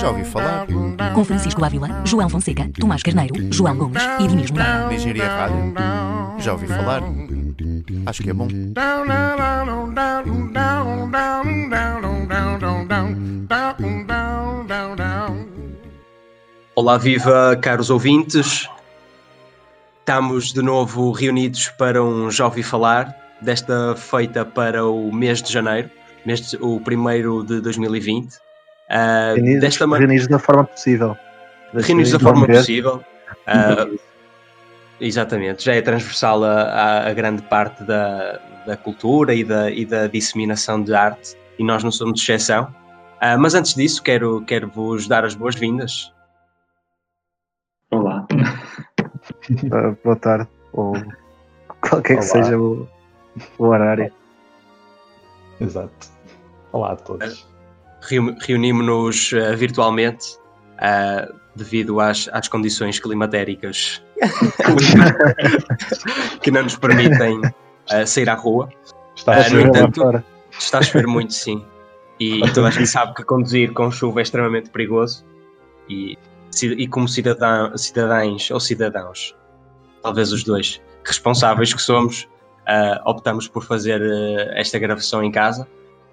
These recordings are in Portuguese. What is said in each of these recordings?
Já ouvi falar. Com Francisco Ávila, João Fonseca, Tomás Carneiro, João Gomes e Dinis Moreira. De Engenharia Rádio. Já ouvi falar. Acho que é bom. Olá, viva, caros ouvintes. Estamos de novo reunidos para um Já ouvi falar, desta feita para o mês de janeiro, mês de- o primeiro de 2020. Ah, Reunidos, desta ma- reunidos da forma possível. reunidos da forma ver. possível. Ah, exatamente, já é transversal a, a- a grande parte da, da cultura e da, e da disseminação de arte, e nós não somos de exceção. Ah, mas antes disso, quero, quero vos dar as boas-vindas. Olá. Ah, boa tarde, ou qualquer que Olá. seja o, o horário. Exato. Olá a todos. Reu- Reunimos-nos eh, virtualmente ah, devido às, às condições climatéricas que não nos permitem ah, sair à rua. Está a chover lá entanto- fora. Está a chover muito, sim. E toda a gente sabe que conduzir com chuva é extremamente perigoso. E, e como cidadão, cidadãos ou cidadãos, talvez os dois, responsáveis que somos, optamos por fazer esta gravação em casa.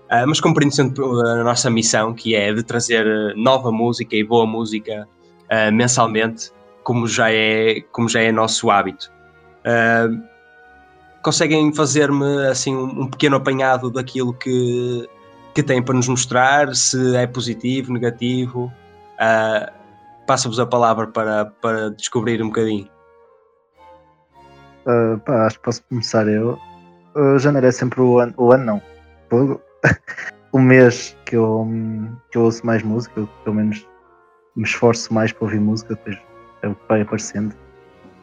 Ah, mas compreendendo pela nossa missão, que é de trazer ah, nova música e boa música ah, mensalmente, como já é, como já é nosso hábito. Ah, conseguem fazer-me assim um, um pequeno apanhado daquilo que, que têm para nos mostrar, se é positivo, negativo. Passo-vos a palavra para, para descobrir um bocadinho. Ah, pá, acho que posso começar eu. Ah, janeiro é sempre o ano, o ano não. O mês que eu, que eu ouço mais música, eu, pelo menos me esforço mais para ouvir música, depois é o que vai aparecendo.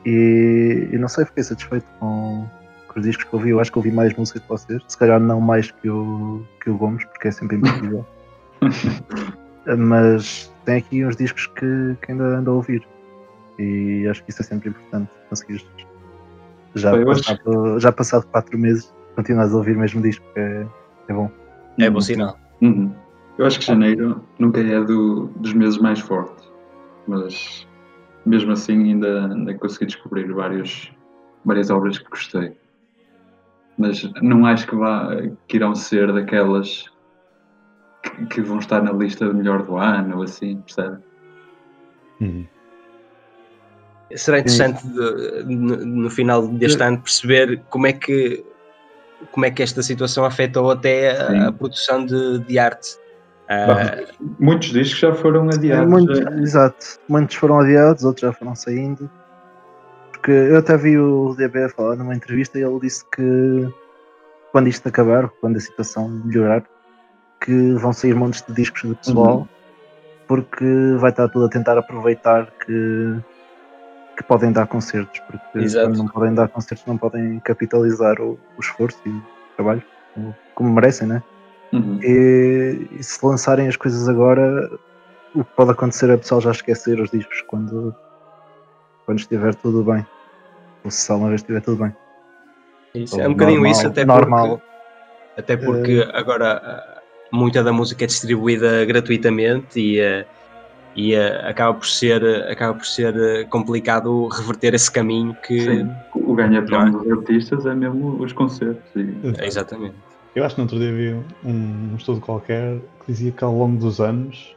E, e não sei, fiquei satisfeito com, com os discos que ouvi. Eu acho que ouvi mais música que vocês, se calhar não mais que o, que o Gomes, porque é sempre impossível. Mas tem aqui uns discos que, que ainda ando a ouvir. E acho que isso é sempre importante, conseguires já, passado, já passado quatro meses, continuas a ouvir o mesmo disco, é, é bom. É bom sinal. Uhum. Eu acho que janeiro nunca é do- dos meses mais fortes, mas mesmo assim ainda, ainda consegui descobrir vários, várias obras que gostei. Mas não acho que, vá, que irão ser daquelas que, que vão estar na lista de melhor do ano ou assim, percebe? Uhum. Será interessante de- no, no final deste ano perceber como é que como é que esta situação afetou até a, a produção de, de arte. Ah, Muitos discos já foram adiados. Muito- já. exato, muitos foram adiados, outros já foram saindo. Porque eu até vi o DB falar numa entrevista e ele disse que quando isto acabar, quando a situação melhorar, que vão sair montes de discos de pessoal, Uhum. porque vai estar tudo a tentar aproveitar que, que podem dar concertos, porque Exato. quando não podem dar concertos não podem capitalizar o, o esforço e o trabalho como, como merecem, né? Uhum. E, e se lançarem as coisas agora, o que pode acontecer é o pessoal já esquecer os discos quando, quando estiver tudo bem. Ou se alguma vez estiver tudo bem. isso, Ou é um bocadinho isso, até normal. porque, até porque agora ah, muita da música é distribuída gratuitamente e, ah, e ah, acaba por ser, acaba por ser ah, complicado reverter esse caminho que. Sim. O ganha-pão Não é? dos artistas é mesmo os concertos. E, É, exatamente. Eu acho que no outro dia vi um, um estudo qualquer que dizia que ao longo dos anos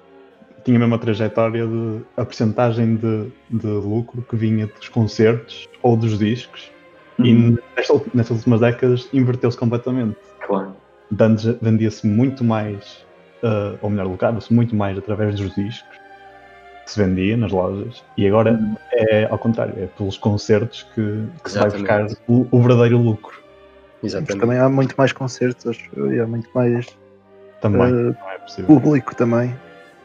tinha mesmo a trajetória de a percentagem de, de lucro que vinha dos concertos ou dos discos Uhum. e nesta, nestas últimas décadas inverteu-se completamente. Claro. Vendia-se muito mais, ah, ou melhor, lucrava-se muito mais através dos discos que se vendia nas lojas e agora Uhum. é ao contrário, é pelos concertos que, que se vai buscar o, o verdadeiro lucro. Mas Exatamente. também há muito mais concertos, acho eu, e há muito mais Também, não é público também.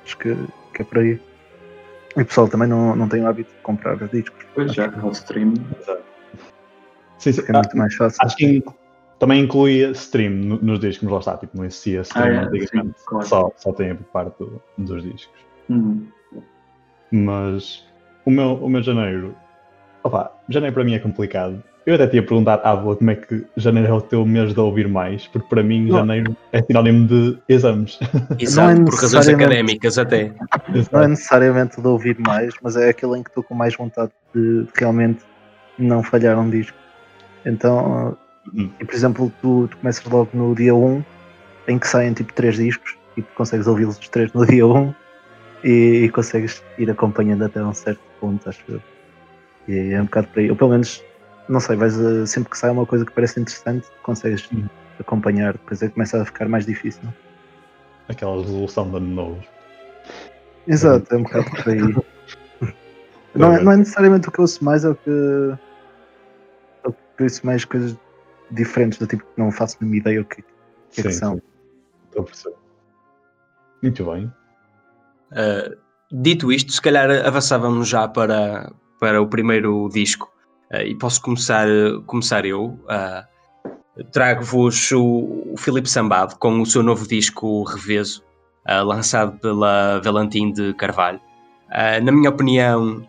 Acho que, que é por aí. E o pessoal também não, não tem o hábito de comprar discos. Pois já que o stream. Sim, sim. Porque é muito mais fácil. Acho que in- também incluía stream no- nos discos, mas lá está, tipo, não existia stream Ah, é, antigamente. sim, claro. só, só tem a parte do- dos discos. Uhum. Mas o meu, o meu janeiro. Opa, janeiro para mim é complicado Eu até tinha perguntado à avó como é que janeiro é o teu mês de ouvir mais, porque para mim Não. janeiro é sinónimo de exames. Exato, é por razões académicas até. Não é necessariamente de ouvir mais, mas é aquele em que estou com mais vontade de de realmente não falhar um disco. Então, Hum. e, por exemplo, tu, tu começas logo no dia 1, em que saem tipo 3 discos, e tu consegues ouvi-los os três no dia 1 e, e consegues ir acompanhando até um certo ponto, acho eu. E é um bocado por aí. Ou pelo menos, não sei, vais a- sempre que sai uma coisa que parece interessante, consegues Hum. acompanhar, depois é que começa a ficar mais difícil. Aquela resolução de ano novo. Exato, é um bocado por aí. não, é, não é necessariamente o que eu ouço mais, é o que eu ouço mais coisas diferentes, do tipo que não faço a mesma ideia o que, que, é que Sim, são. sim. Estou a perceber. Muito bem. Uh, dito isto, se calhar avançávamos já para, para o primeiro disco Uh, e posso começar, começar eu. Uh, Trago-vos o, o Filipe Sambado com o seu novo disco Reveso, lançado pela Valentim de Carvalho. na minha opinião,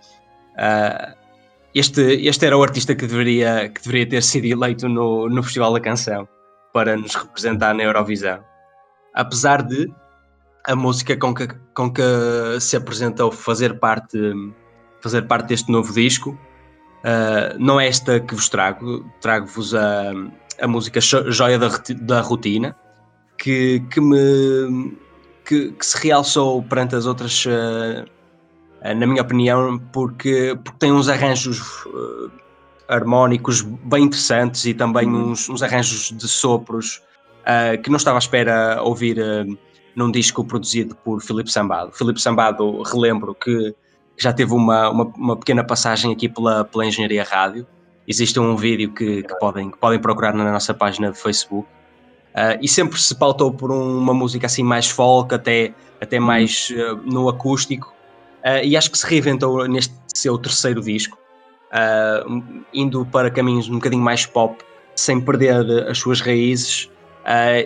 este, este era o artista que deveria, que deveria ter sido eleito no, no Festival da Canção para nos representar na Eurovisão. Apesar de a música com que, com que se apresentou fazer parte, fazer parte deste novo disco, uh, não é esta que vos trago, trago-vos a, a música Joia da, da Rotina, que, que me que, que, se realçou perante as outras, uh, na minha opinião, porque, porque tem uns arranjos harmónicos bem interessantes e também Uhum. uns, uns arranjos de sopros que não estava à espera ouvir num disco produzido por Filipe Sambado. Filipe Sambado, relembro que já teve uma, uma, uma, pequena passagem aqui pela, pela Engenharia Rádio. Existe um vídeo que, que, podem, que podem procurar na nossa página de Facebook. Uh, e sempre se pautou por um, uma música assim mais folk, até, até mais uh, no acústico. Uh, e acho que se reinventou neste seu terceiro disco, indo para caminhos um bocadinho mais pop, sem perder as suas raízes.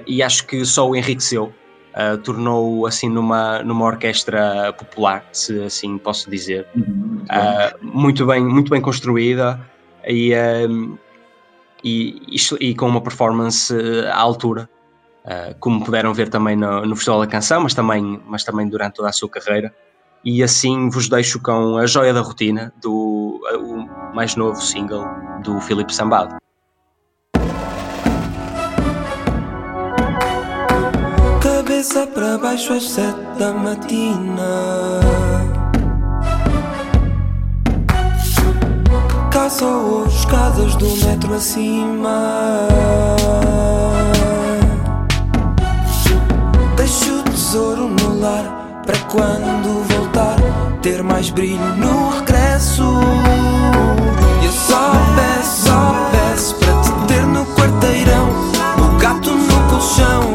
e acho que só o enriqueceu. Uh, tornou assim numa, numa orquestra popular, se assim posso dizer, Uhum, uh, muito, bem, muito bem construída e, uh, e, e, e, com uma performance à altura, como puderam ver também no, no Festival da Canção, mas também, mas também durante toda a sua carreira. E assim vos deixo com a Joia da Rotina, do o mais novo single do Filipe Sambado. Cabeça para baixo às sete da matina. Caça as escadas do metro acima. Deixo o tesouro no lar para quando voltar ter mais brilho no regresso. Eu só peço, só peço para te ter no quarteirão. O gato no colchão,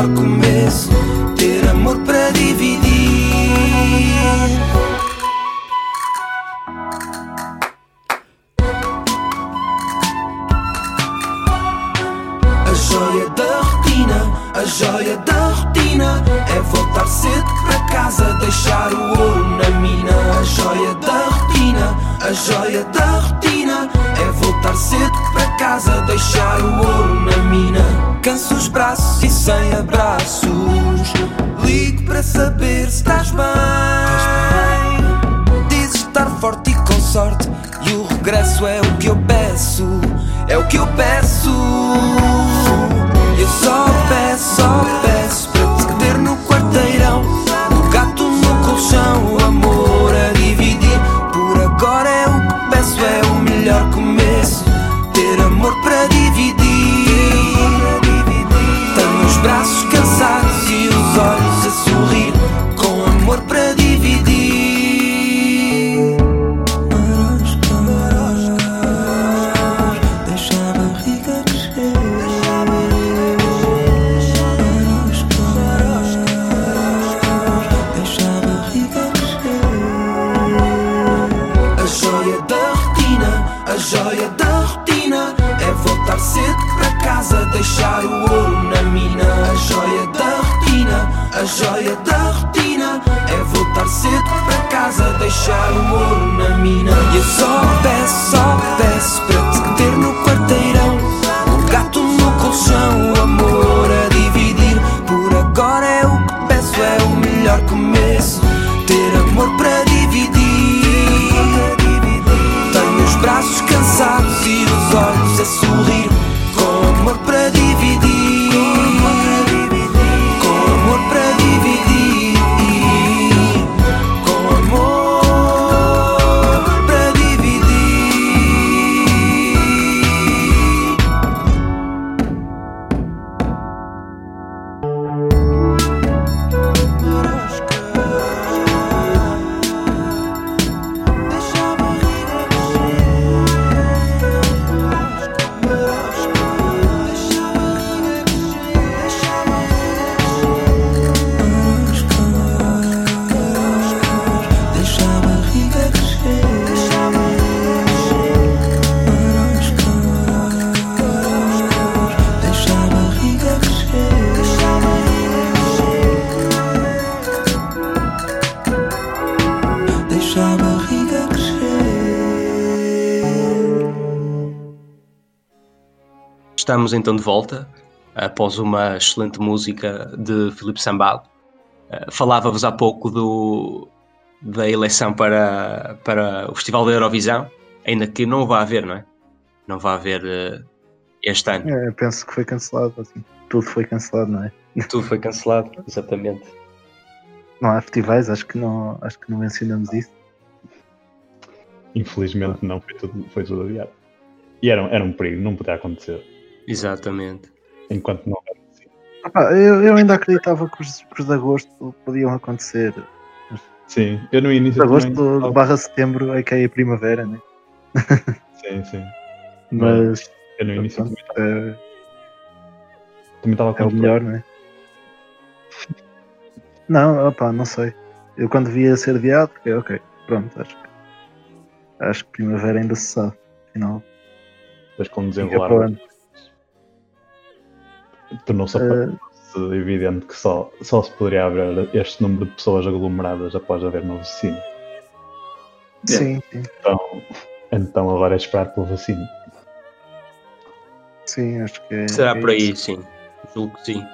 melhor começo. Ter amor para dividir. A joia da rotina, a joia da rotina é voltar cedo para casa, deixar o ouro na mina. A joia da rotina, a joia da rotina é voltar cedo para casa, deixar o ouro na mina. Canso os braços e sem abraços. Ligo para saber se estás bem. Dizes estar forte e com sorte. E o regresso é o que eu peço. É o que eu peço. Eu só joia da rotina, é voltar cedo para casa, deixar o ouro na mina. E eu só peço, só peço para te ter no quarteirão. Um gato no colchão, Estamos então de volta após uma excelente música de Filipe Sambalo. Eh, Falava-vos há pouco do, da eleição para, para o Festival da Eurovisão, ainda que não vai haver, não é? Não vai haver eh, este ano. É, penso que foi cancelado, assim. Tudo foi cancelado, não é? Tudo foi cancelado, exatamente. Não há festivais, acho que não, acho que não mencionamos isso. Infelizmente não, foi tudo, foi tudo adiado. E era, era um perigo, não podia acontecer. Exatamente. Enquanto não era eu, eu ainda acreditava que os, que os de agosto podiam acontecer. Sim, eu no início De agosto também- barra setembro é que é a primavera, né? Sim, sim. Mas Eu no início pronto, também é, também estava é o com melhor, né? Não, opá, não sei. Eu quando via ser adiado, fiquei, ok, pronto, acho que acho que primavera ainda se sabe. Afinal, Depois com o o desenrolar. Tornou-se Eh, evidente que só, só se poderia haver este número de pessoas aglomeradas após haver uma vacina. sim, sim, Então, então agora é esperar pela vacina. sim, acho que é. Será é por aí, sim. Julgo que sim.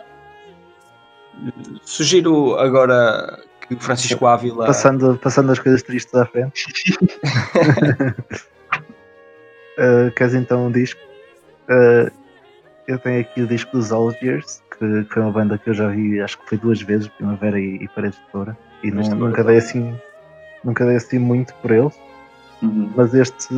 Sugiro agora que o Francisco Ávila. Passando, passando as coisas tristes à frente. Uh, queres então um disco? Uh, eu tenho aqui o disco dos Algiers, que, que foi uma banda que eu já vi, acho que foi duas vezes, Primavera e, e Paredes de Fora. E Fora, nunca dei assim nunca dei assim muito por eles, Uhum. mas este,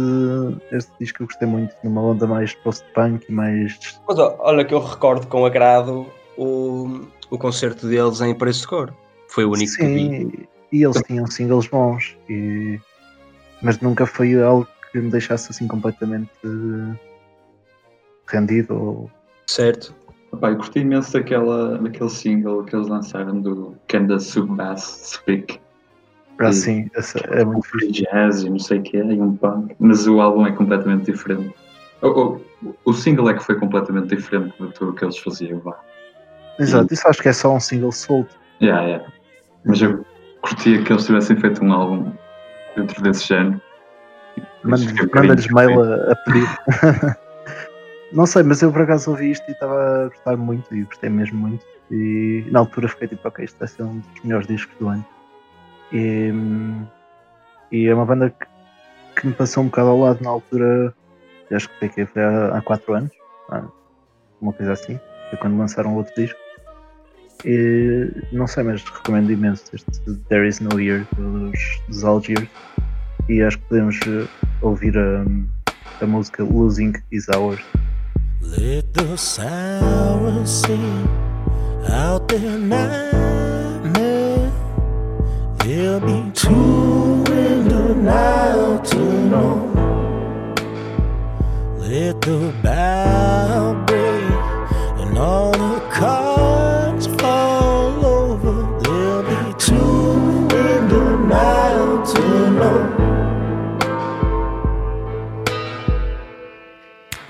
este disco eu gostei muito, numa onda mais post-punk e mais. Mas olha que eu recordo com agrado o, o concerto deles em Paredes de Cor. Foi o único que vi. Sim, e eles tinham singles bons, e, mas nunca foi algo que me deixasse assim completamente rendido ou Certo. Epá, eu gostei imenso daquela, daquele single que eles lançaram do Can the Subbass Speak. para Sim. assim, essa é muito Free fixe. jazz e não sei o que é, e um punk. Mas o álbum é completamente diferente. O, o, o single é que foi completamente diferente de tudo o que eles faziam lá. Exato, isso acho que é só um single solto. Yeah, yeah. Mas eu curtia que eles tivessem feito um álbum dentro desse género. Manda- um Manda-lhes mail a, a pedir. Não sei, mas eu por acaso ouvi isto e estava a gostar muito e gostei mesmo muito. E na altura fiquei tipo, ok, isto vai ser um dos melhores discos do ano. E, e é uma banda que, que me passou um bocado ao lado na altura, acho que foi, foi há, há quatro anos, há uma coisa assim, foi quando lançaram outro disco. E não sei, mas recomendo imenso este There Is No Year dos, dos Algiers. E acho que podemos eh, ouvir a, a música Losing Is Ours. Let the sirens sing out their nightmare. There'll be two in the night to know. Let the bow break and all the cards fall over. There'll be two in the night to know.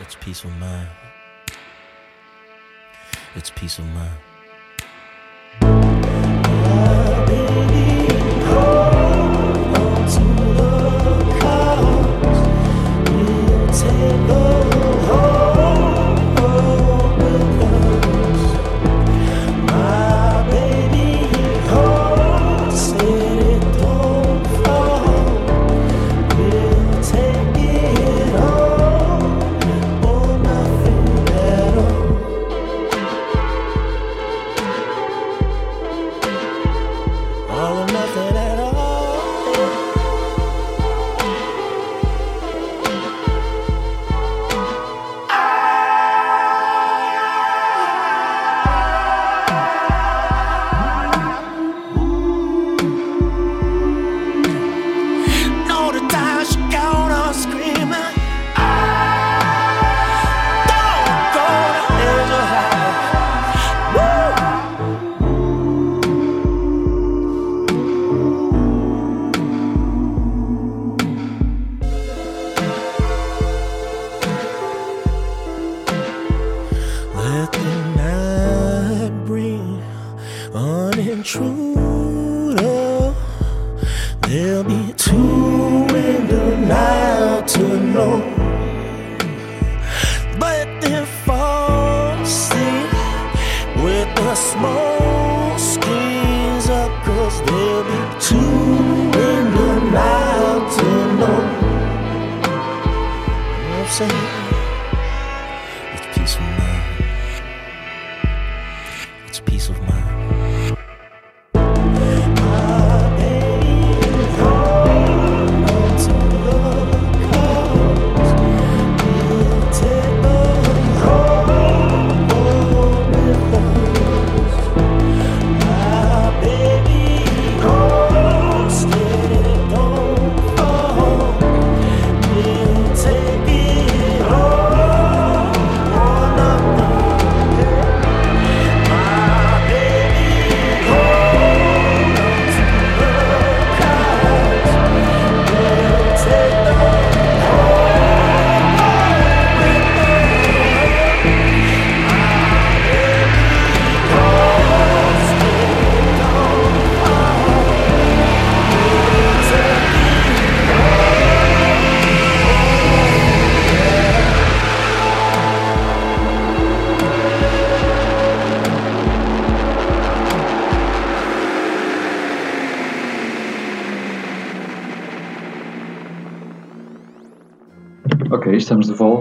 It's peace of mind. It's peace of mind.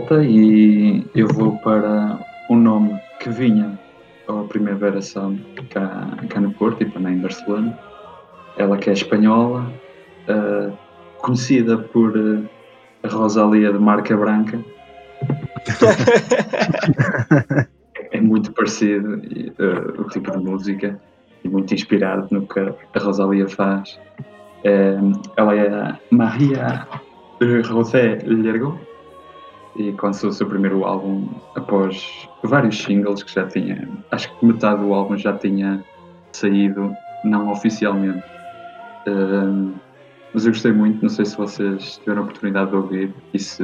Volta e eu vou para um nome que vinha ao Primavera Sound cá, cá no Porto e também em Barcelona. Ela que é espanhola, ah, conhecida por ah, a Rosalia de marca branca. é muito parecido ah, o tipo de música e muito inspirado no que a Rosalia faz. Ela é Maria José Lergo e lançou o seu primeiro álbum após vários singles que já tinha. Acho que metade do álbum já tinha saído, não oficialmente. Ahm, mas eu gostei muito, não sei se vocês tiveram a oportunidade de ouvir e se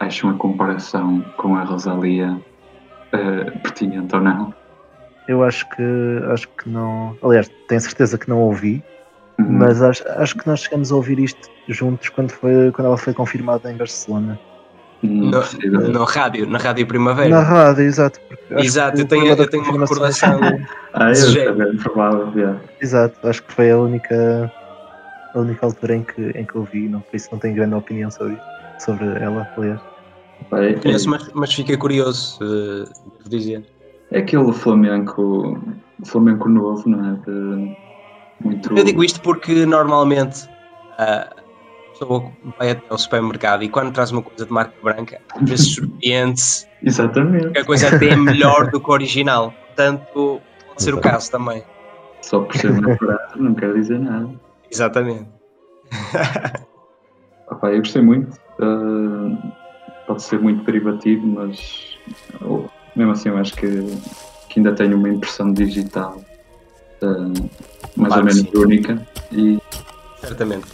acham a comparação com a Rosalia ah, pertinente ou não. Eu acho que acho que não. Aliás, tenho certeza que não ouvi, Uhum. mas acho, acho que nós chegamos a ouvir isto juntos quando, foi, quando ela foi confirmada em Barcelona. No, no rádio, na Rádio Primavera. Na rádio, exato. Exato, eu tenho, eu tenho uma recordação. Ah, eu também, provável, yeah. Exato, acho que foi a única, a única altura em que, em que eu vi, não, por isso não tenho grande opinião sobre, sobre ela, aliás. Vai, Conheço, mas, mas fiquei curioso, devo dizer. É aquele flamenco, flamenco novo, não é? De- muito. Eu digo isto porque normalmente a pessoa vai até ao supermercado e quando traz uma coisa de marca branca, às vezes surpreende-se Exatamente. que a coisa até é melhor do que o original. Portanto, pode ser o caso também. Só por ser barato não quer dizer nada. Exatamente. Opa, eu gostei muito. ah, pode ser muito derivativo, mas oh, mesmo assim eu acho que, que ainda tenho uma impressão digital ah, mais Claro ou menos sim. única. E Certamente.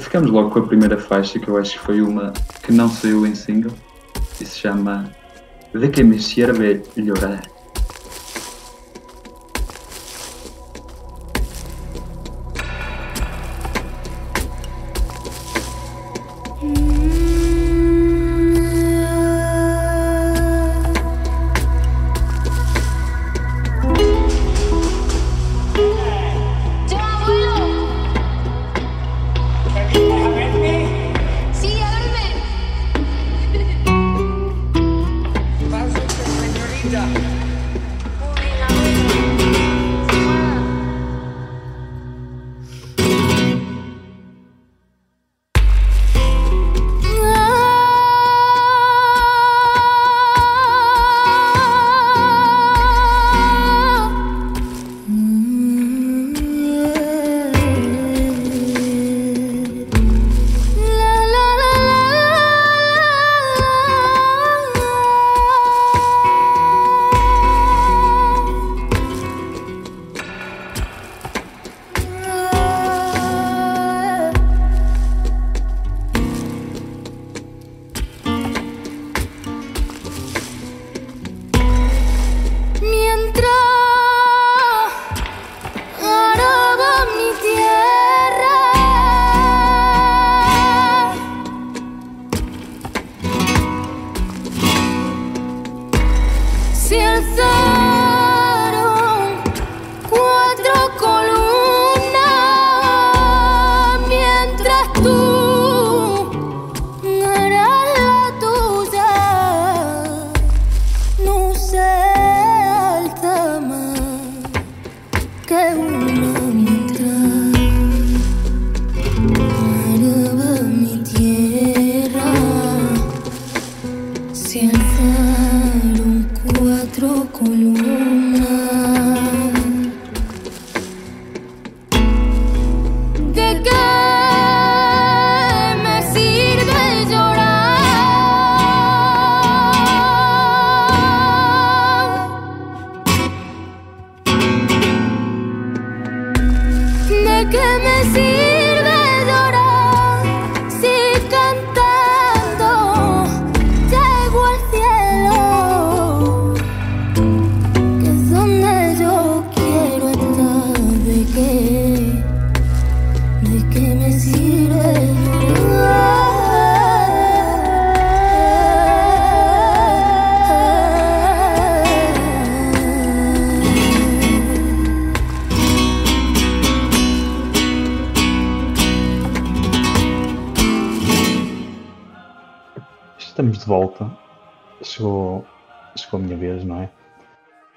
Ficamos logo com a primeira faixa, que eu acho que foi uma que não saiu em single e se chama De que me sirve llorar.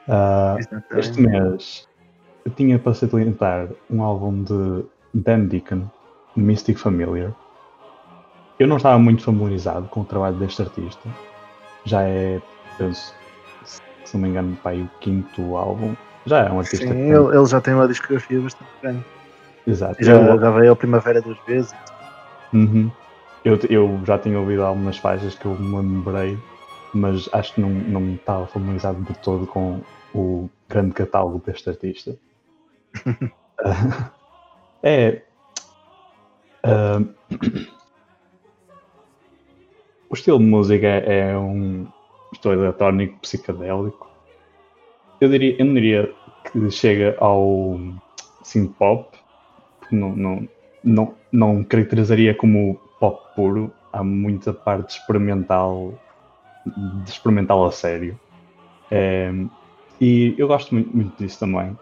Exatamente. este mês eu tinha para salientar um álbum de Dan Deacon, Mystic Familiar. Eu não estava muito familiarizado com o trabalho deste artista. Já é, penso, se não me engano, pai, o quinto álbum. Já é um artista Sim, ele, ele já tem uma discografia bastante grande. Exato. Já, Eu- já veio ao Primavera duas vezes. Uhum. Eu, eu já tinha ouvido algumas faixas que eu me lembrei, mas acho que não, não me estava familiarizado de todo com o grande catálogo deste artista. É. ah, o estilo de música é, é um estilo eletrónico psicadélico. Eu, diria, eu não diria que chega ao synth pop, porque não, não, não, não caracterizaria como pop puro. Há muita parte experimental, de experimental a sério. É, e eu gosto muito, muito disso também.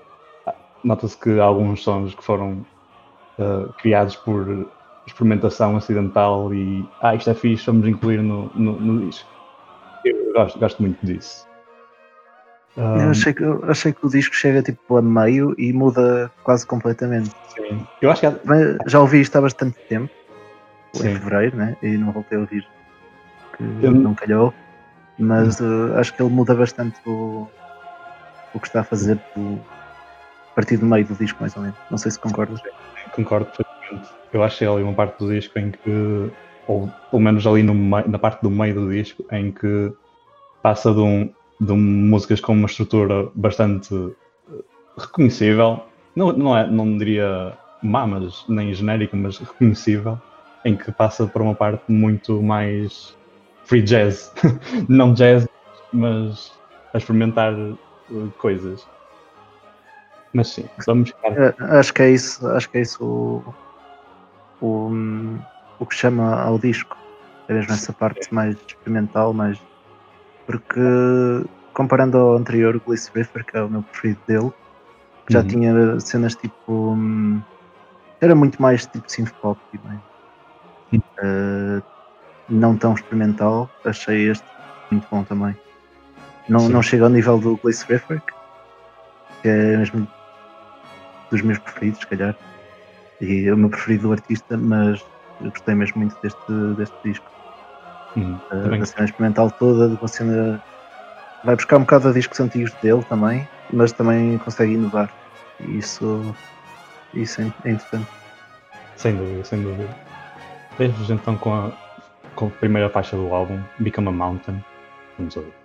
Ah, Nota-se que há alguns sons que foram ah, criados por experimentação acidental e ah, isto é fixe, vamos incluir no, no, no disco. Eu gosto, gosto muito disso. Ah, Eu achei, que, eu achei que o disco chega tipo a meio e muda quase completamente. sim. Eu acho que há, já ouvi isto há bastante tempo, em Sim. fevereiro, né? e não voltei a ouvir, que Eu- não calhou. Mas eh, acho que ele muda bastante o, o que está a fazer do- a partir do meio do disco, mais ou menos. Não sei se concordas. Concordo perfeitamente. Eu achei ali uma parte do disco em que, ou pelo menos ali no na parte do meio do disco, em que passa de, um, de músicas com uma estrutura bastante eh, reconhecível, não, não, é, não diria má, mas nem genérica, mas reconhecível, em que passa para uma parte muito mais free jazz. não jazz, mas a experimentar coisas. Mas sim, vamos Eh, acho que é isso, acho que é isso o, o, o que chama ao disco. É mesmo essa parte mais experimental, mais porque comparando ao anterior, o Gliss River, que é o meu preferido dele, que já Uhum. tinha cenas tipo. hum, era muito mais tipo synth pop também. Uhum. Eh, não tão experimental, achei este muito bom também. Não, Sim. não chega ao nível do Gliss River, que é mesmo dos meus preferidos, se calhar. E é o meu preferido do artista, mas eu gostei mesmo muito deste, deste disco. Uhum, Uh, da cena experimental toda, de uma cena. Vai buscar um bocado a discos antigos dele também, mas também consegue inovar. E isso, isso é, é interessante. Sem dúvida, sem dúvida. Deixa-vos então com a, com a primeira faixa do álbum, Become a Mountain. Vamos ouvir.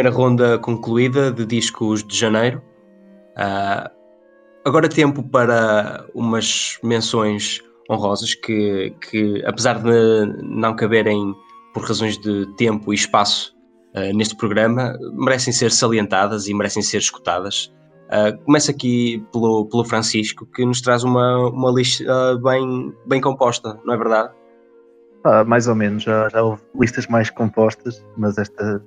Primeira ronda concluída de discos de janeiro. Ah, agora tempo para umas menções honrosas que, que, apesar de não caberem por razões de tempo e espaço ah, neste programa, merecem ser salientadas e merecem ser escutadas. Uh, começa aqui pelo, pelo Francisco, que nos traz uma, uma lista bem, bem composta, não é verdade? Ah, mais ou menos, já, já houve listas mais compostas, mas esta,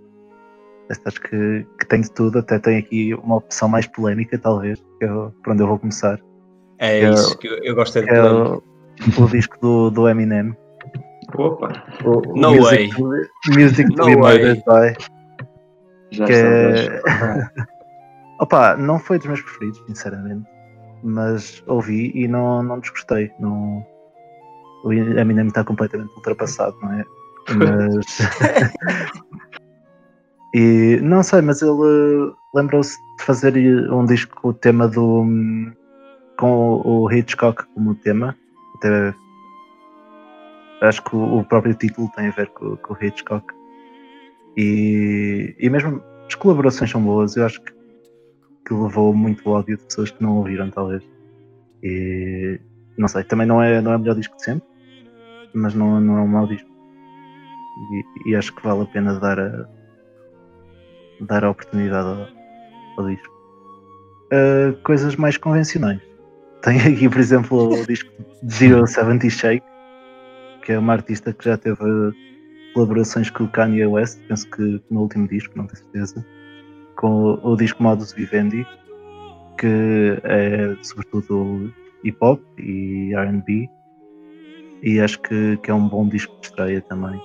acho que, que tem de tudo, até tem aqui uma opção mais polémica, talvez, que é por onde eu vou começar. É Que é isso o- que eu, eu gosto é de é o, o disco do, do Eminem. Opa, O, o No music, Music to No be way. Murdered by. já Que está. é... Opa, não foi dos meus preferidos, sinceramente. Mas ouvi e não, não desgostei. Não... O Eminem está completamente ultrapassado, não é? Mas. e não sei, mas ele lembrou-se de fazer um disco com o tema do. hum, com o Hitchcock como tema. Até acho que o próprio título tem a ver com, com o Hitchcock. E, e mesmo as colaborações são boas, eu acho que, que levou muito ódio de pessoas que não ouviram, talvez. E não sei, também não é, não é o melhor disco de sempre, mas não, não é um mau disco. E, e acho que vale a pena dar a, dar a oportunidade ao, ao disco. Uh, coisas mais convencionais. Tem aqui, por exemplo, o disco Zero Seventy Shake, que é uma artista que já teve colaborações com o Kanye West, penso que no último disco, não tenho certeza, com o, o disco Modus Vivendi, que é sobretudo hip hop e RB, e acho que, que é um bom disco de estreia também.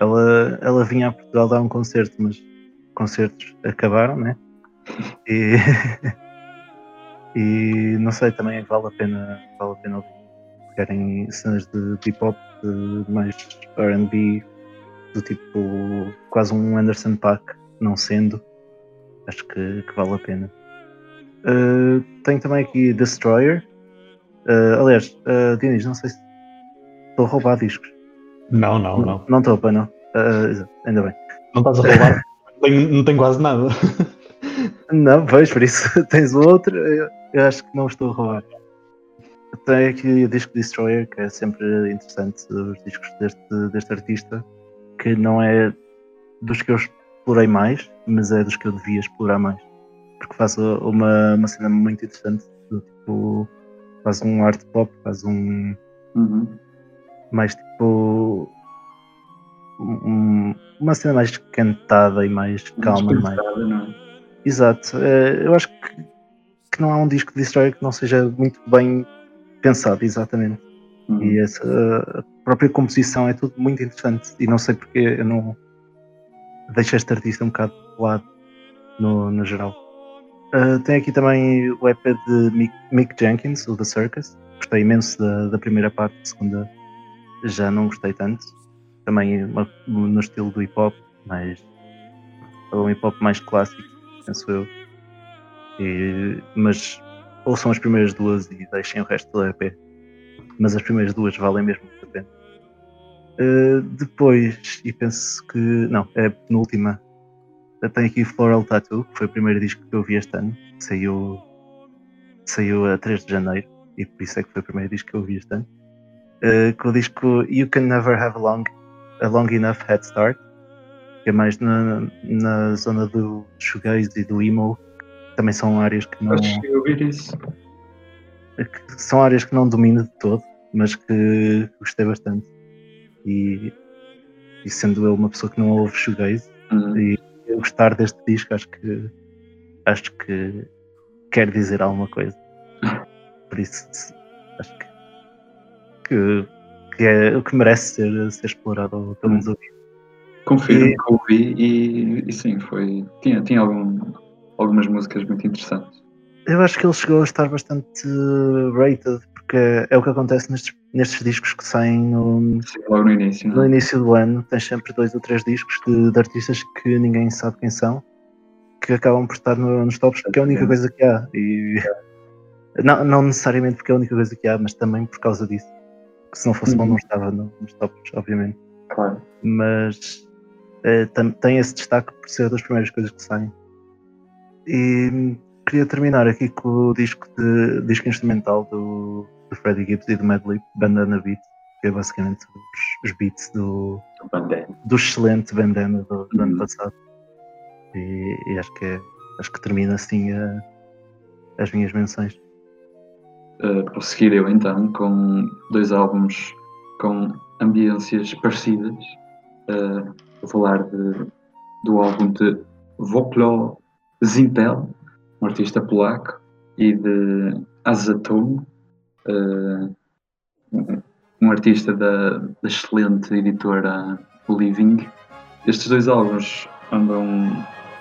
Ela, ela vinha a Portugal dar um concerto, mas concertos acabaram, né? E, e não sei, também vale a pena, vale a pena ouvir. Se querem cenas de hip hop, de mais RB, do tipo quase um Anderson Paak, não sendo, acho que, que vale a pena. Uh, tenho também aqui Destroyer. Uh, aliás, uh, Diniz, não sei se estou a roubar discos. Não, não, não. Não estou, pai, não. Uh, ainda bem. Não estás a roubar? tenho, não tenho quase nada. Não, pois, por isso tens o outro, eu, eu acho que não estou a roubar. Tenho aqui o disco Destroyer, que é sempre interessante, os discos deste, deste artista, que não é dos que eu explorei mais, mas é dos que eu devia explorar mais. Porque faz uma, uma cena muito interessante, tipo, faz um art pop, faz um Uhum. mais tipo um- uma cena mais cantada e mais calma, mais não é? Exato. Eh, eu acho que, que não há um disco de Destroyer que não seja muito bem pensado, exatamente. Uhum. E essa a própria composição é tudo muito interessante. E não sei porque eu não deixo este artista um bocado de lado no, no geral. Eh, tem aqui também o EP de Mick, Mick Jenkins, o The Circus. Gostei imenso da, da primeira parte, a segunda já não gostei tanto. Também uma- no estilo do hip hop, mas um hip hop mais clássico penso eu. E- mas ouçam as primeiras duas e deixem o resto do EP. Mas as primeiras duas valem mesmo a pena. Uh, depois, e penso que. Não, é a penúltima. Tenho aqui Floral Tattoo, que foi o primeiro disco que eu vi este ano. Saiu, saiu a 3 de janeiro, e por isso é que foi o primeiro disco que eu vi este ano. Uh, com o disco You Can Never Have Long, a long Enough Head Start que é mais na, na zona do shoegaze e do emo, também são áreas que não eu isso. que são áreas que não domino de todo, mas que gostei bastante. E, e sendo eu uma pessoa que não ouve shoegaze, Uhum. e eu gostar deste disco, acho que acho que quer dizer alguma coisa. Por isso acho que, que, que é o que merece ser, ser explorado ou pelo menos ouvido. Confirmo que ouvi e, e sim, foi. Tinha, tinha algum, algumas músicas muito interessantes. Eu acho que ele chegou a estar bastante uh, rated, porque é o que acontece nestes, nestes discos que saem no, Sim, logo no início, não no é? início do ano. Tens sempre dois ou três discos de, de artistas que ninguém sabe quem são, que acabam por estar no- nos tops porque é a única coisa que há. E, não, não necessariamente porque é a única coisa que há, mas também por causa disso. Que se não fosse bom, Uhum. não estava no- nos tops, obviamente. Claro. Mas eh, tem esse destaque por ser das primeiras coisas que saem. E hum, queria terminar aqui com o disco, de, disco instrumental do, do Freddie Gibbs e do Madlib, Bandana Beat, que é basicamente os, os beats do, Bandana. do excelente Bandana do, do ano Uhum. passado. E, e acho, que é, acho que termina assim a- as minhas menções. Uh, vou seguir eu então com dois álbuns com ambiências parecidas. Uh, vou falar de- do álbum de Woklo Zimpel, um artista polaco, e de Azaton, uh, um- um artista da, da excelente editora Living. Estes dois álbuns andam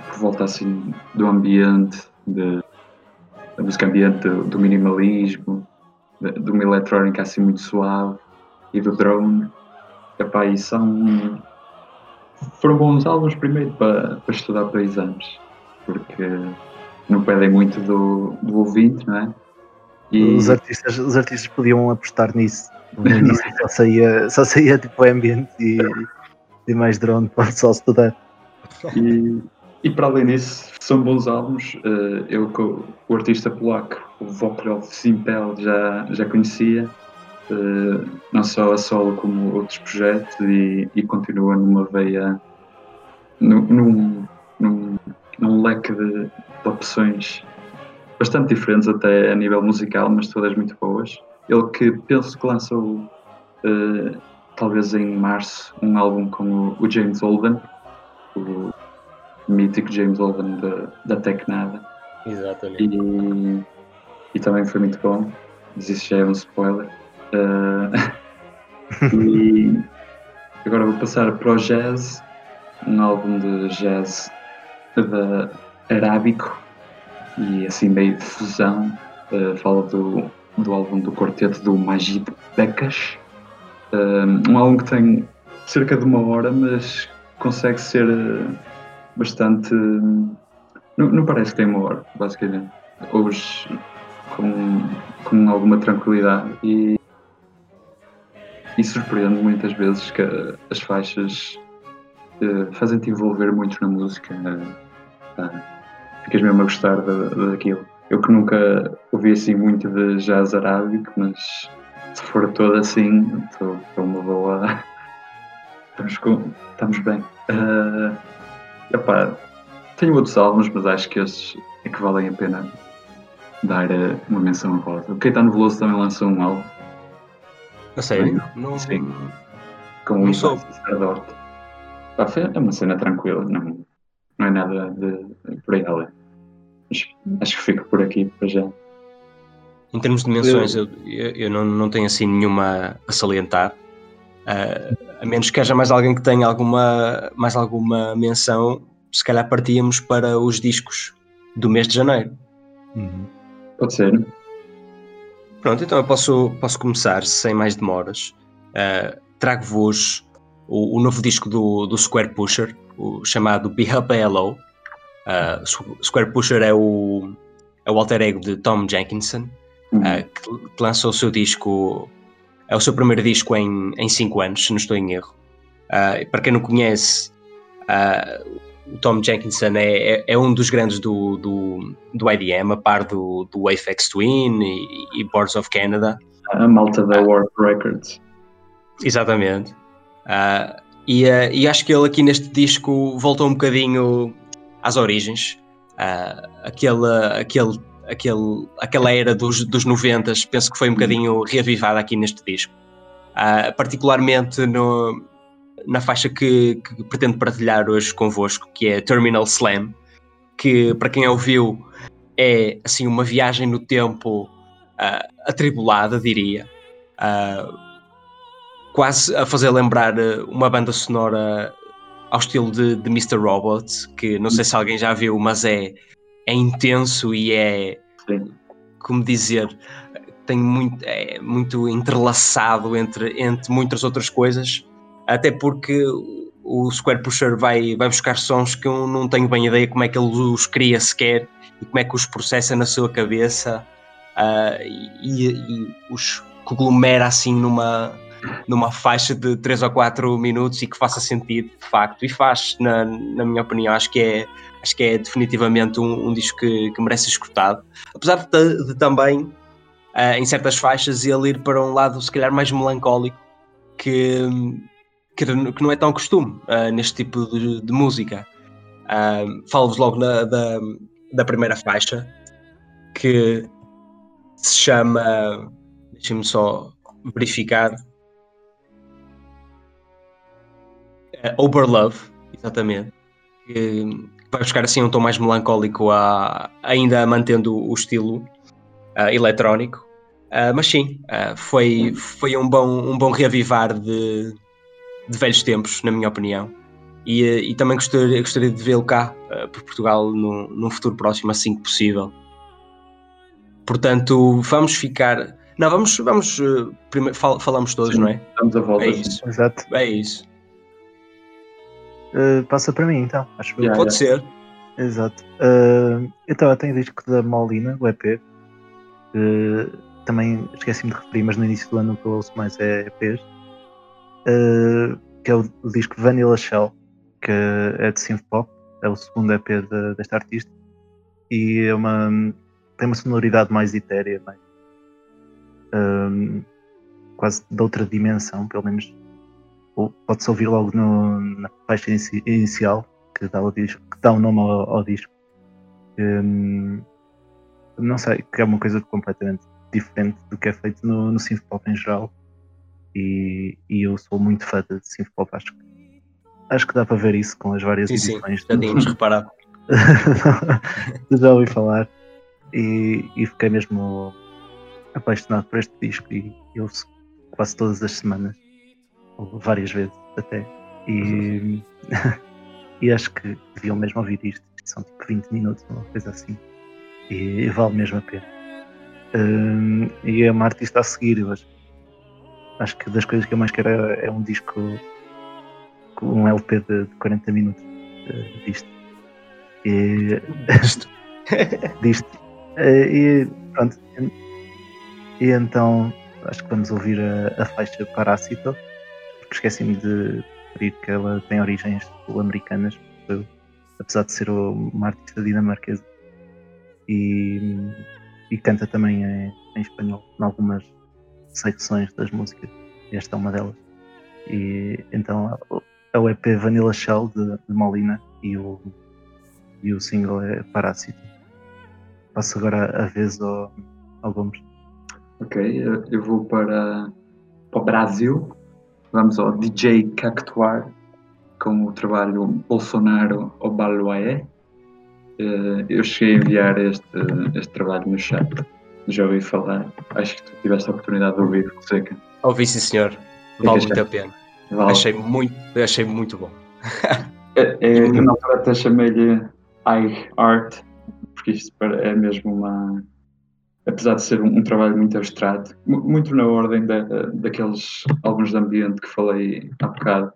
por volta assim do ambiente, de, da música ambiente, do, do minimalismo, de, de uma eletrónica assim muito suave e do drone. Epá, e são. Foram bons álbuns primeiro para, para estudar para exames, porque não pedem muito do, do ouvinte, não é? E, Os, artistas, os artistas podiam apostar nisso. No início só saía, só saía tipo ambiente e, e mais drone para só estudar. E, e para além disso, são bons álbuns. Eh, eu, co- o artista polaco, o Vokrov Simpel, já, já conhecia, eh, não só a solo como outros projetos, e, e continua numa veia, num, num, num, num leque de, de opções bastante diferentes, até a nível musical, mas todas muito boas. Ele que penso que lançou, eh, talvez em março, um álbum com o, o James Holden o mítico James Holden da, da Tecnada Exatamente. e, e também foi muito bom mas isso já é um spoiler. Ah, e agora vou passar para o jazz um álbum de jazz da Arábico e assim meio de fusão Ah, fala do, do álbum do quarteto do Majid Bekas. Ah, um álbum que tem cerca de uma hora mas consegue ser bastante. Não, não parece uma hora, basicamente. Ouves com, com alguma tranquilidade e, e surpreende muitas vezes que as faixas eh, fazem-te envolver muito na música. pá, ficas mesmo a gostar da- daquilo. Eu que nunca ouvi assim muito de jazz arábico, mas se for todo assim, estou uma boa. Estamos, com, estamos bem. Ah, epá, tenho outros álbuns, mas acho que estes é que valem a pena dar eh, uma menção rosa. O Caetano Veloso também lançou um álbum A sério? Não, Sim. com Não soube. Ivan Sacerdote. Pá, É uma cena tranquila, não, não é nada de, por aí além. Mas acho que fico por aqui para já. Em termos de menções, eu, eu, eu não, não tenho assim nenhuma a salientar. Ah, a menos que haja mais alguém que tenha alguma, mais alguma menção, se calhar partíamos para os discos do mês de janeiro. Uhum. Pode ser? Pronto, então eu posso, posso começar sem mais demoras. Ah, Trago-vos o, o novo disco do, do Square Pusher, o chamado Be Up Hello. Uh, Square Pusher é o, é o alter ego de Tom Jenkinson, Uhum. uh, que, que lançou o seu disco, é o seu primeiro disco em, em cinco anos, se não estou em erro. Uh, para quem não conhece, uh, o Tom Jenkinson é, é, é um dos grandes do, do, do IDM, a par do, do Aphex Twin e, e Boards of Canada. A malta da Warp Records. Exatamente. Uh, e, uh, e acho que ele aqui neste disco voltou um bocadinho às origens. Uh, aquele, aquele, aquele, aquela era dos, dos 90 penso que foi um bocadinho reavivada aqui neste disco. Uh, particularmente no, na faixa que, que pretendo partilhar hoje convosco, que é Terminal Slam, que para quem ouviu é assim uma viagem no tempo uh, atribulada, diria. Uh, quase a fazer lembrar uma banda sonora ao estilo de, de Mr. Robot, que não sei se alguém já viu, mas é, é intenso e é, Sim. como dizer, tem muito, é muito entrelaçado entre, entre muitas outras coisas, até porque o Square Pusher vai, vai buscar sons que eu não tenho bem ideia como é que ele os cria sequer e como é que os processa na sua cabeça uh, e, e os conglomera assim numa numa faixa de 3 ou 4 minutos e que faça sentido de facto. E faz, na, na minha opinião, acho que é, acho que é definitivamente um, um disco que, que merece ser escutado. Apesar de, de também, ah, em certas faixas, ele ir para um lado se calhar mais melancólico que, que, que não é tão costume ah, neste tipo de, de música. Ah, Falo-vos logo na- da, da primeira faixa que se chama. Deixem-me só verificar. É, Overlove, exatamente. Que vai buscar assim um tom mais melancólico, a, ainda mantendo o estilo ah, eletrónico. Ah, mas sim, ah, foi, foi um, bom, um bom reavivar de, de velhos tempos, na minha opinião. E, e também gostaria, gostaria de vê-lo cá, ah, por Portugal, num, num futuro próximo, assim que possível. Portanto, vamos ficar. Não, vamos. vamos primeiro, fal- falamos todos, Sim. não é? Estamos a volta. É isso. Exato. É isso. Uh, passa para mim então, acho que Yeah. Pode ser. Exato. Uh, então, eu tenho o disco da Molina, o EP. que também esqueci-me de referir, mas no início do ano o que eu ouço mais é EPs. Uh, que é o, o disco Vanilla Shell, que é de synth pop. É o segundo EP de- desta artista. E é uma, tem uma sonoridade mais etérea, mais, um, quase de outra dimensão, pelo menos. Pode-se ouvir logo no- na faixa inici- inicial, que dá o, disco, que dá o nome ao, ao disco. Hum, não sei, que é uma coisa completamente diferente do que é feito no, no synth pop em geral. E, e eu sou muito fã de synth pop, acho que acho que dá para ver isso com as várias Sim, sim. edições. Já tínhamos reparado. já ouvi falar e, e fiquei mesmo apaixonado por este disco e eu ouço quase todas as semanas, várias vezes até. E, e acho que deviam mesmo ouvir isto. São tipo 20 minutos, uma coisa assim. E, vale mesmo a pena. Hum, e é uma artista a seguir, eu acho. Acho que das coisas que eu mais quero é, é um disco, um LP de, de 40 minutos eh, disto. E, Isto. disto. Eh, E pronto. E então acho que vamos ouvir a, a faixa Parásito, esqueci-me de referir que ela tem origens sul-americanas, apesar de ser uma artista dinamarquesa. E, e canta também em, em espanhol, em algumas secções das músicas. Esta é uma delas. E então é o EP Vanilla Shell de, de Molina e o, e o single é Parásito. Passo agora a vez ao, ao Gomes. Ok, eu vou para, para o Brasil. Vamos ao DJ Cactuar com o trabalho Bolsonaro Obaluaé. Eh, Eu cheguei a enviar este, este trabalho no chat. Já ouvi falar. Acho que tu tiveste a oportunidade de ouvir, Seca. Ouvi, sim, senhor. que Vale muito a pena. Vale. Achei muito, achei muito bom. É, é, na altura até chamei-lhe iArt, porque isto é mesmo uma. Apesar de ser um, um trabalho muito abstrato, mu- muito na ordem da, daqueles álbuns de ambiente que falei há bocado,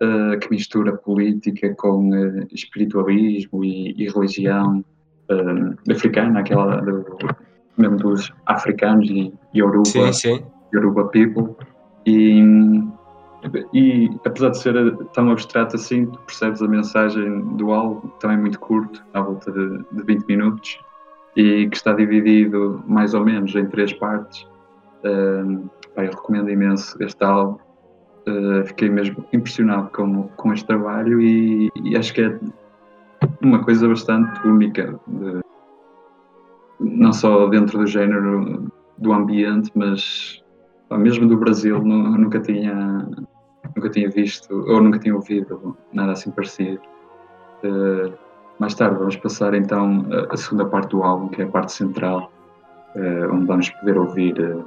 eh, que mistura política com eh, espiritualismo e, e religião eh, africana, aquela do, mesmo dos africanos e Yoruba. Sim, sim. Yoruba People e, e apesar de ser tão abstrato assim, tu percebes a mensagem do álbum, também muito curto, à volta de, de 20 minutos, e que está dividido mais ou menos em três partes. Pá, eu recomendo imenso este álbum. Uh, fiquei mesmo impressionado com, com este trabalho e, e acho que é uma coisa bastante única, de- não só dentro do género do ambiente, mas mesmo do Brasil nu- nunca tinha nunca tinha visto ou nunca tinha ouvido nada assim parecido. Eh, mais tarde vamos passar então a, a segunda parte do álbum, que é a parte central, eh, onde vamos poder ouvir eh,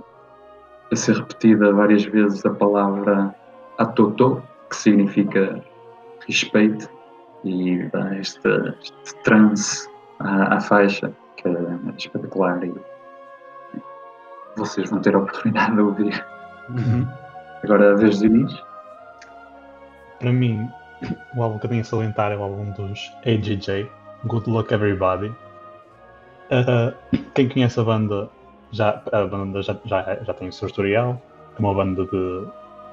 a ser repetida várias vezes a palavra atoto, que significa respeito, e dá este, este trance à, à faixa, que é espetacular e vocês vão ter a oportunidade de ouvir. Agora a vez de Inês. Para mim, o álbum que eu tenho a salientar é o álbum dos AJJ, Good Luck Everybody. Uh, quem conhece a banda, já, a banda já, já, já tem o seu historial. é uma banda de,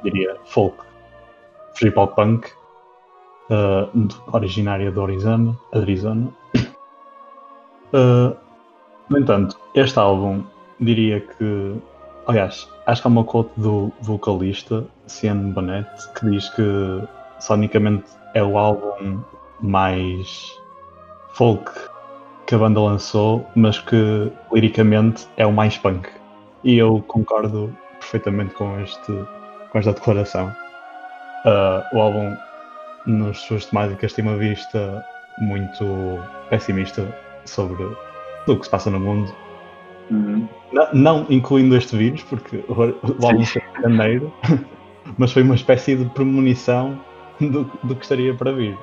diria, folk, free pop punk, uh, originária de Arizona. Arizona. Uh, no entanto, este álbum diria que, aliás, acho que há uma quote do vocalista, Cian Bonnet, que diz que sonicamente é o álbum mais folk que a banda lançou, mas que liricamente é o mais punk. E eu concordo perfeitamente com, este, com esta declaração. Uh, o álbum, nas suas temáticas, tem uma vista muito pessimista sobre o que se passa no mundo. Uhum. Não, não incluindo este vírus, porque o, álbum foi em janeiro, mas foi uma espécie de premonição do, do que estaria para vir.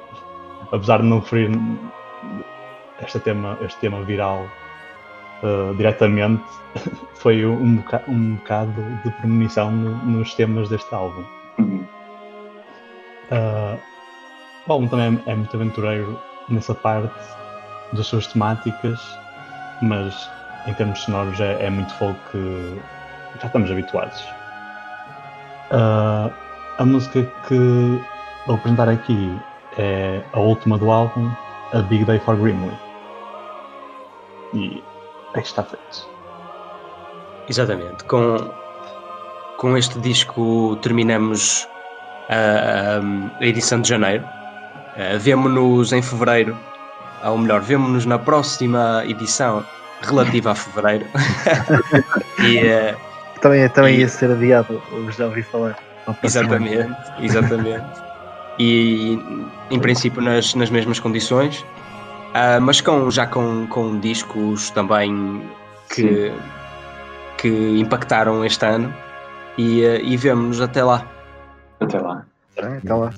Apesar de não referir este tema, este tema viral uh, diretamente, foi um, boca, um bocado de premonição no, nos temas deste álbum. Uhum. Uh, o álbum também é, é muito aventureiro nessa parte das suas temáticas, mas em termos sonoros é, é muito folk que já estamos habituados. Uh, a música que vou apresentar aqui é a última do álbum, A Big Day for Grimly. E é que está feito. Exatamente. Com, com este disco terminamos a, a edição de janeiro. Uh, Vemo-nos em fevereiro, ou melhor, vemo-nos na próxima edição relativa a fevereiro. e, uh, Também, também E- ia ser adiado, eu já ouvi falar. Exatamente, exatamente. E em princípio nas, nas mesmas condições, Ah, mas com, já com, com discos também que, que impactaram este ano. E, eh, e vemo-nos até lá. Até lá. Bem, Até lá.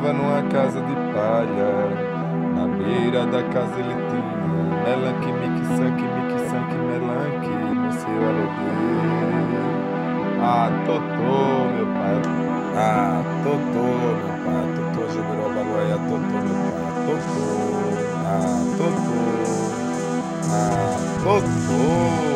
Morava numa casa de palha. Na beira da casa ele tinha melanque, mique, sanque, mique, sanque, melanque no seu aluguel. Ah, Totô, meu pai. Ah, Totô, meu pai. Totô, Jubiroba, Baloia, Totô, meu pai. Totô. Ah, Totô. Ah. Totô.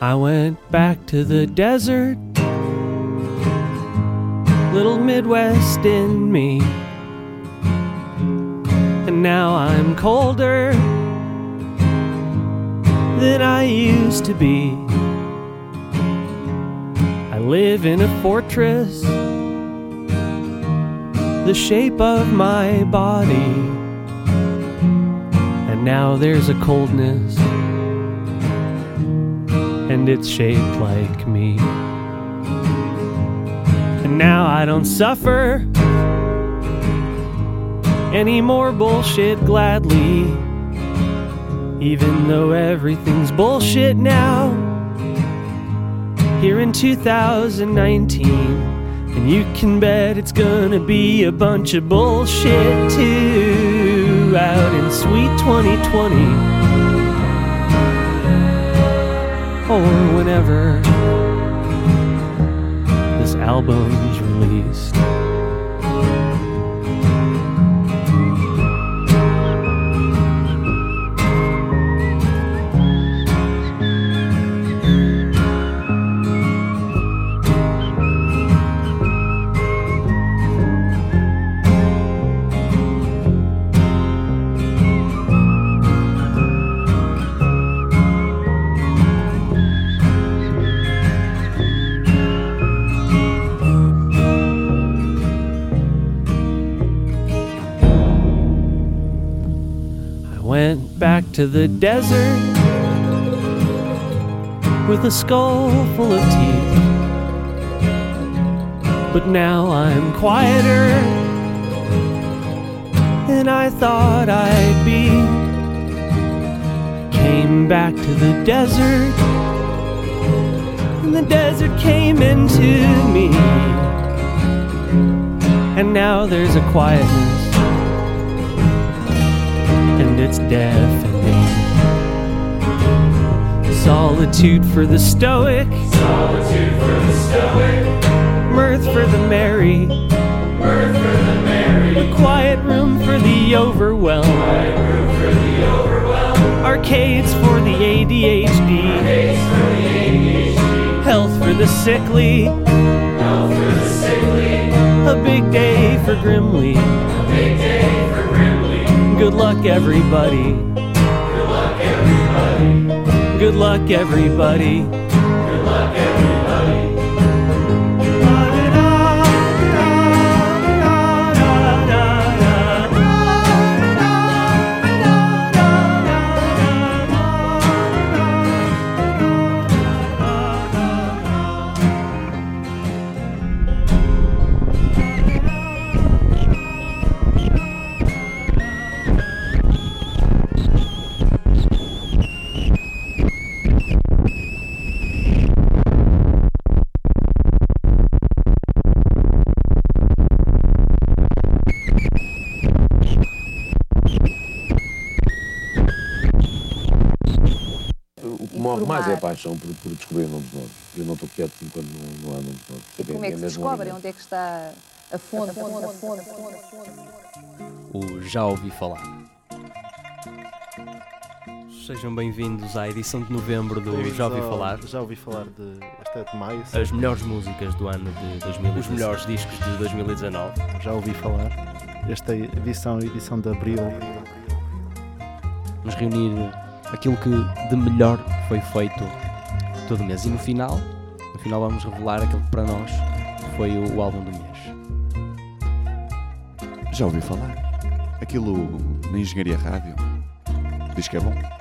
I went back to the desert, little Midwest in me. And now I'm colder than I used to be. I live in a fortress, the shape of my body. And now there's a coldness and it's shaped like me. And now I don't suffer any more bullshit gladly, even though everything's bullshit now. Here in 2019, and you can bet it's gonna be a bunch of bullshit too out in sweet 2020 or whenever this album's released. To the desert with a skull full of teeth. But now I'm quieter than I thought I'd be. Came back to the desert, and the desert came into me. And now there's a quietness and it's deafening. Solitude for the stoic. Solitude for the stoic. Mirth for the merry. Mirth for the merry. A quiet room for the overwhelmed. Quiet room for the overwhelmed. Arcades for the ADHD. Arcades for the ADHD. Health for the sickly. Health for the sickly. A big day for Grimly. A big day for Grimly. Good luck, everybody. Good luck, everybody. Good luck, everybody. Paixão por, por descobrir nomes novos. Eu não estou quieto enquanto não, não há nomes novos. E como é que se mesmo descobre? horrível. Onde é que está a fonte? O Já Ouvi Falar. Sejam bem-vindos à edição de novembro do Já Ouvi Falar. Já ouvi falar de. Este é de maio. As melhores músicas do ano de 2019. Os melhores discos de 2019. Já ouvi falar. Esta edição é edição de abril. Vamos reunir aquilo que de melhor foi feito todo mês. E no final, no final vamos revelar aquilo que para nós foi o, o álbum do mês. Já ouvi falar. Aquilo na Engenharia Rádio. Diz que é bom.